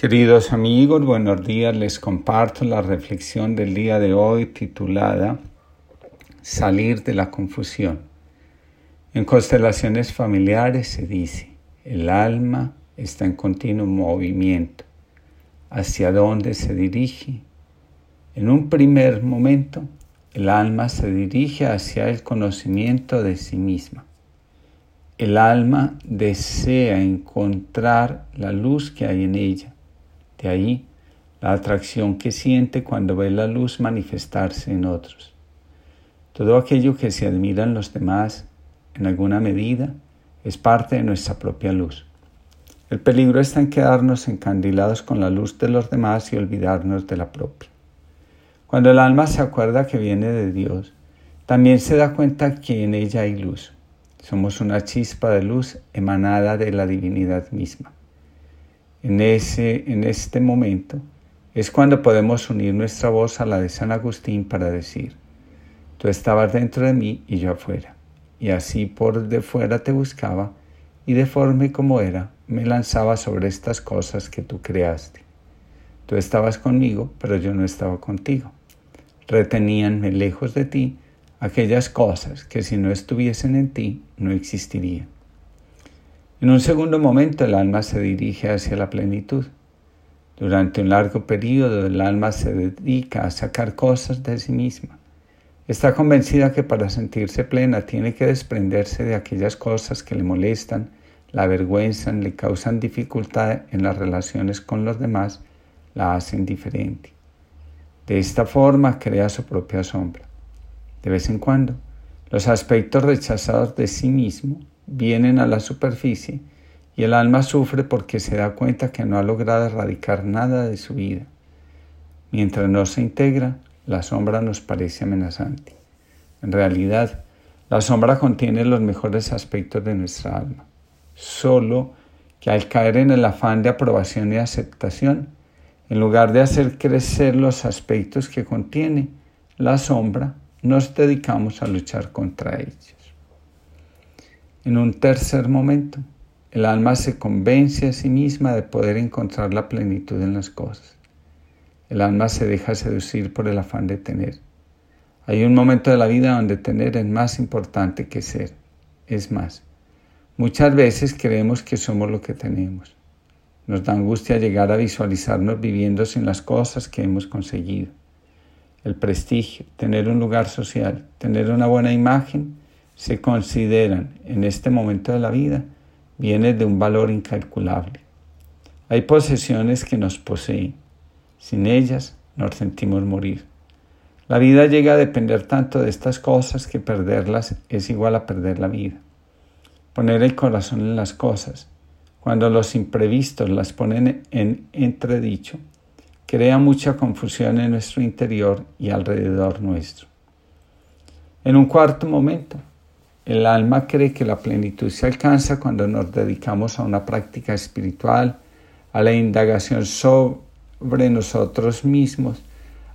Queridos amigos, buenos días. Les comparto la reflexión del día de hoy titulada Salir de la confusión. En constelaciones familiares se dice, el alma está en continuo movimiento. ¿Hacia dónde se dirige? En un primer momento, el alma se dirige hacia el conocimiento de sí misma. El alma desea encontrar la luz que hay en ella de ahí la atracción que siente cuando ve la luz manifestarse en otros. Todo aquello que se admira en los demás, en alguna medida, es parte de nuestra propia luz. El peligro está en quedarnos encandilados con la luz de los demás y olvidarnos de la propia. Cuando el alma se acuerda que viene de Dios, también se da cuenta que en ella hay luz. Somos una chispa de luz emanada de la divinidad misma. En, ese, en este momento es cuando podemos unir nuestra voz a la de San Agustín para decir, tú estabas dentro de mí y yo afuera, y así por de fuera te buscaba, y deforme como era, me lanzaba sobre estas cosas que tú creaste. Tú estabas conmigo, pero yo no estaba contigo. Reteníanme lejos de ti aquellas cosas que si no estuviesen en ti no existirían. En un segundo momento el alma se dirige hacia la plenitud. Durante un largo periodo el alma se dedica a sacar cosas de sí misma. Está convencida que para sentirse plena tiene que desprenderse de aquellas cosas que le molestan, la avergüenzan, le causan dificultad en las relaciones con los demás, la hacen diferente. De esta forma crea su propia sombra. De vez en cuando, los aspectos rechazados de sí mismo vienen a la superficie y el alma sufre porque se da cuenta que no ha logrado erradicar nada de su vida. Mientras no se integra, la sombra nos parece amenazante. En realidad, la sombra contiene los mejores aspectos de nuestra alma. Solo que al caer en el afán de aprobación y aceptación, en lugar de hacer crecer los aspectos que contiene la sombra, nos dedicamos a luchar contra ellos. En un tercer momento, el alma se convence a sí misma de poder encontrar la plenitud en las cosas. El alma se deja seducir por el afán de tener. Hay un momento de la vida donde tener es más importante que ser. Es más, muchas veces creemos que somos lo que tenemos. Nos da angustia llegar a visualizarnos viviendo sin las cosas que hemos conseguido. El prestigio, tener un lugar social, tener una buena imagen se consideran en este momento de la vida viene de un valor incalculable. Hay posesiones que nos poseen. Sin ellas nos sentimos morir. La vida llega a depender tanto de estas cosas que perderlas es igual a perder la vida. Poner el corazón en las cosas, cuando los imprevistos las ponen en entredicho, crea mucha confusión en nuestro interior y alrededor nuestro. En un cuarto momento, el alma cree que la plenitud se alcanza cuando nos dedicamos a una práctica espiritual, a la indagación sobre nosotros mismos,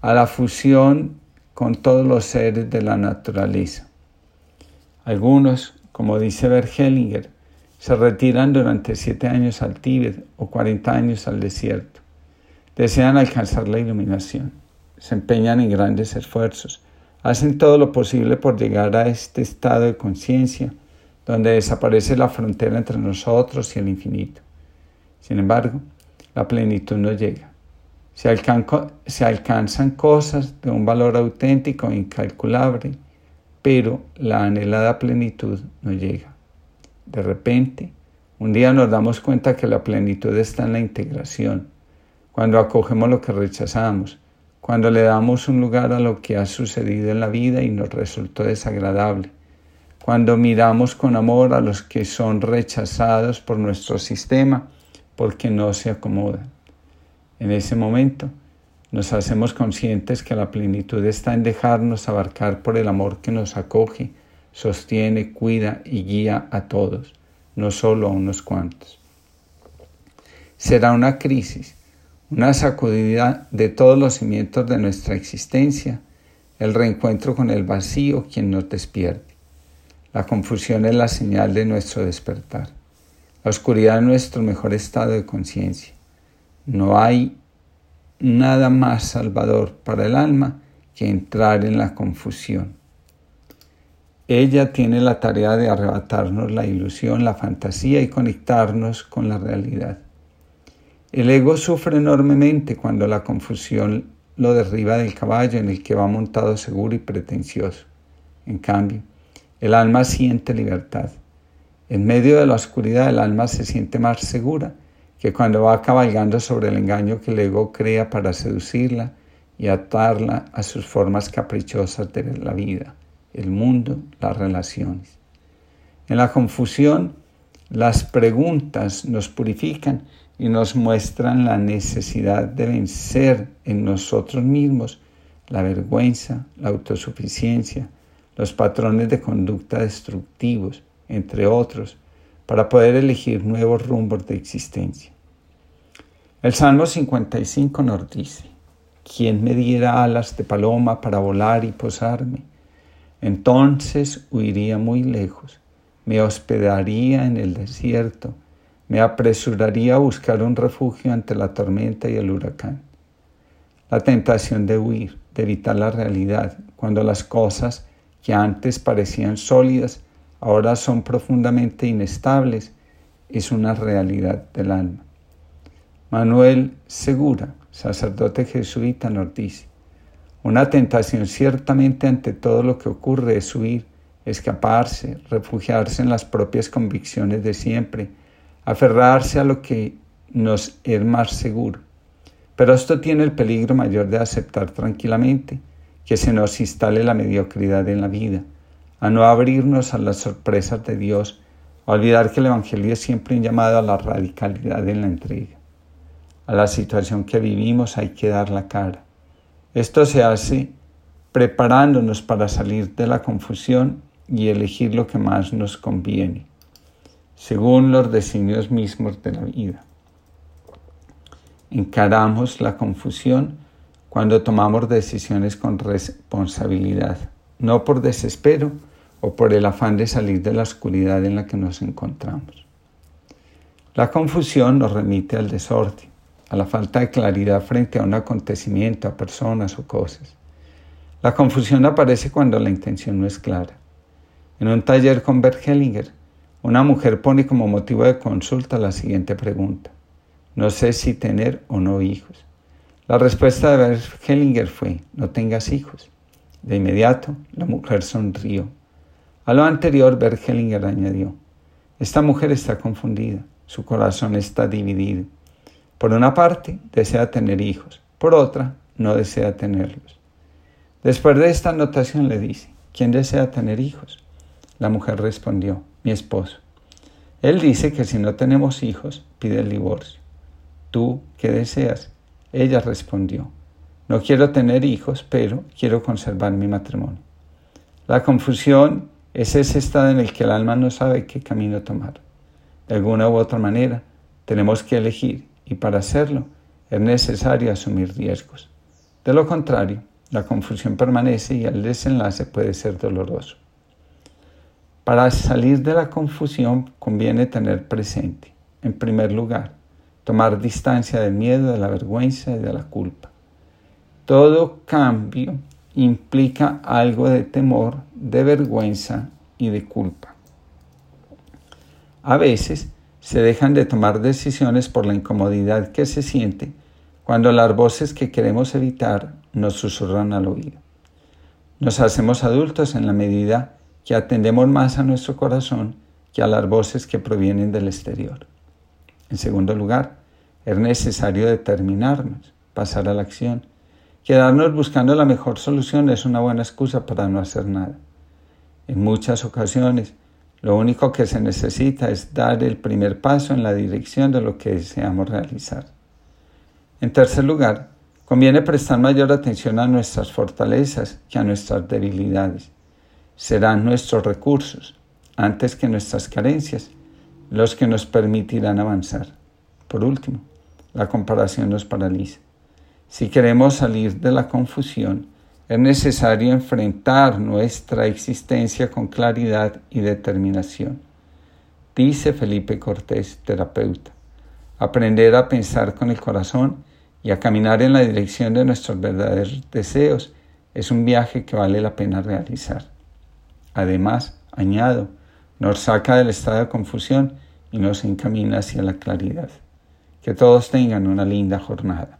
a la fusión con todos los seres de la naturaleza. Algunos, como dice Bergelinger, se retiran durante siete años al Tíbet o cuarenta años al desierto. Desean alcanzar la iluminación. Se empeñan en grandes esfuerzos hacen todo lo posible por llegar a este estado de conciencia donde desaparece la frontera entre nosotros y el infinito. Sin embargo, la plenitud no llega. Se, alcanzan cosas de un valor auténtico e incalculable, pero la anhelada plenitud no llega. De repente, un día nos damos cuenta que la plenitud está en la integración, cuando acogemos lo que rechazamos, cuando le damos un lugar a lo que ha sucedido en la vida y nos resultó desagradable, cuando miramos con amor a los que son rechazados por nuestro sistema porque no se acomodan. En ese momento nos hacemos conscientes que la plenitud está en dejarnos abarcar por el amor que nos acoge, sostiene, cuida y guía a todos, no solo a unos cuantos. Será una crisis una sacudida de todos los cimientos de nuestra existencia, el reencuentro con el vacío quien nos despierte. La confusión es la señal de nuestro despertar. La oscuridad es nuestro mejor estado de conciencia. No hay nada más salvador para el alma que entrar en la confusión. Ella tiene la tarea de arrebatarnos la ilusión, la fantasía y conectarnos con la realidad. El ego sufre enormemente cuando la confusión lo derriba del caballo en el que va montado seguro y pretencioso. En cambio, el alma siente libertad. En medio de la oscuridad el alma se siente más segura que cuando va cabalgando sobre el engaño que el ego crea para seducirla y atarla a sus formas caprichosas de la vida, el mundo, las relaciones. En la confusión, las preguntas nos purifican y nos muestran la necesidad de vencer en nosotros mismos la vergüenza, la autosuficiencia, los patrones de conducta destructivos, entre otros, para poder elegir nuevos rumbos de existencia. El Salmo 55 nos dice, ¿quién me diera alas de paloma para volar y posarme? Entonces huiría muy lejos, me hospedaría en el desierto, me apresuraría a buscar un refugio ante la tormenta y el huracán. La tentación de huir, de evitar la realidad, cuando las cosas que antes parecían sólidas, ahora son profundamente inestables, es una realidad del alma. Manuel Segura, sacerdote jesuita, nos dice, una tentación ciertamente ante todo lo que ocurre es huir, escaparse, refugiarse en las propias convicciones de siempre, aferrarse a lo que nos es más seguro. Pero esto tiene el peligro mayor de aceptar tranquilamente que se nos instale la mediocridad en la vida, a no abrirnos a las sorpresas de Dios, a olvidar que el Evangelio es siempre un llamado a la radicalidad en la entrega. A la situación que vivimos hay que dar la cara. Esto se hace preparándonos para salir de la confusión y elegir lo que más nos conviene, según los designios mismos de la vida. Encaramos la confusión cuando tomamos decisiones con responsabilidad, no por desespero o por el afán de salir de la oscuridad en la que nos encontramos. La confusión nos remite al desorden, a la falta de claridad frente a un acontecimiento, a personas o cosas. La confusión aparece cuando la intención no es clara. En un taller con Bert una mujer pone como motivo de consulta la siguiente pregunta. No sé si tener o no hijos. La respuesta de Hellinger fue, no tengas hijos. De inmediato, la mujer sonrió. A lo anterior, Bert Hellinger añadió, esta mujer está confundida, su corazón está dividido. Por una parte, desea tener hijos, por otra, no desea tenerlos. Después de esta anotación le dice, ¿quién desea tener hijos? La mujer respondió, mi esposo. Él dice que si no tenemos hijos, pide el divorcio. ¿Tú qué deseas? Ella respondió, no quiero tener hijos, pero quiero conservar mi matrimonio. La confusión es ese estado en el que el alma no sabe qué camino tomar. De alguna u otra manera, tenemos que elegir y para hacerlo es necesario asumir riesgos. De lo contrario, la confusión permanece y el desenlace puede ser doloroso. Para salir de la confusión conviene tener presente, en primer lugar, tomar distancia del miedo, de la vergüenza y de la culpa. Todo cambio implica algo de temor, de vergüenza y de culpa. A veces se dejan de tomar decisiones por la incomodidad que se siente cuando las voces que queremos evitar nos susurran al oído. Nos hacemos adultos en la medida que atendemos más a nuestro corazón que a las voces que provienen del exterior. En segundo lugar, es necesario determinarnos, pasar a la acción. Quedarnos buscando la mejor solución es una buena excusa para no hacer nada. En muchas ocasiones, lo único que se necesita es dar el primer paso en la dirección de lo que deseamos realizar. En tercer lugar, conviene prestar mayor atención a nuestras fortalezas que a nuestras debilidades. Serán nuestros recursos, antes que nuestras carencias, los que nos permitirán avanzar. Por último, la comparación nos paraliza. Si queremos salir de la confusión, es necesario enfrentar nuestra existencia con claridad y determinación. Dice Felipe Cortés, terapeuta, Aprender a pensar con el corazón y a caminar en la dirección de nuestros verdaderos deseos es un viaje que vale la pena realizar. Además, añado, nos saca del estado de confusión y nos encamina hacia la claridad. Que todos tengan una linda jornada.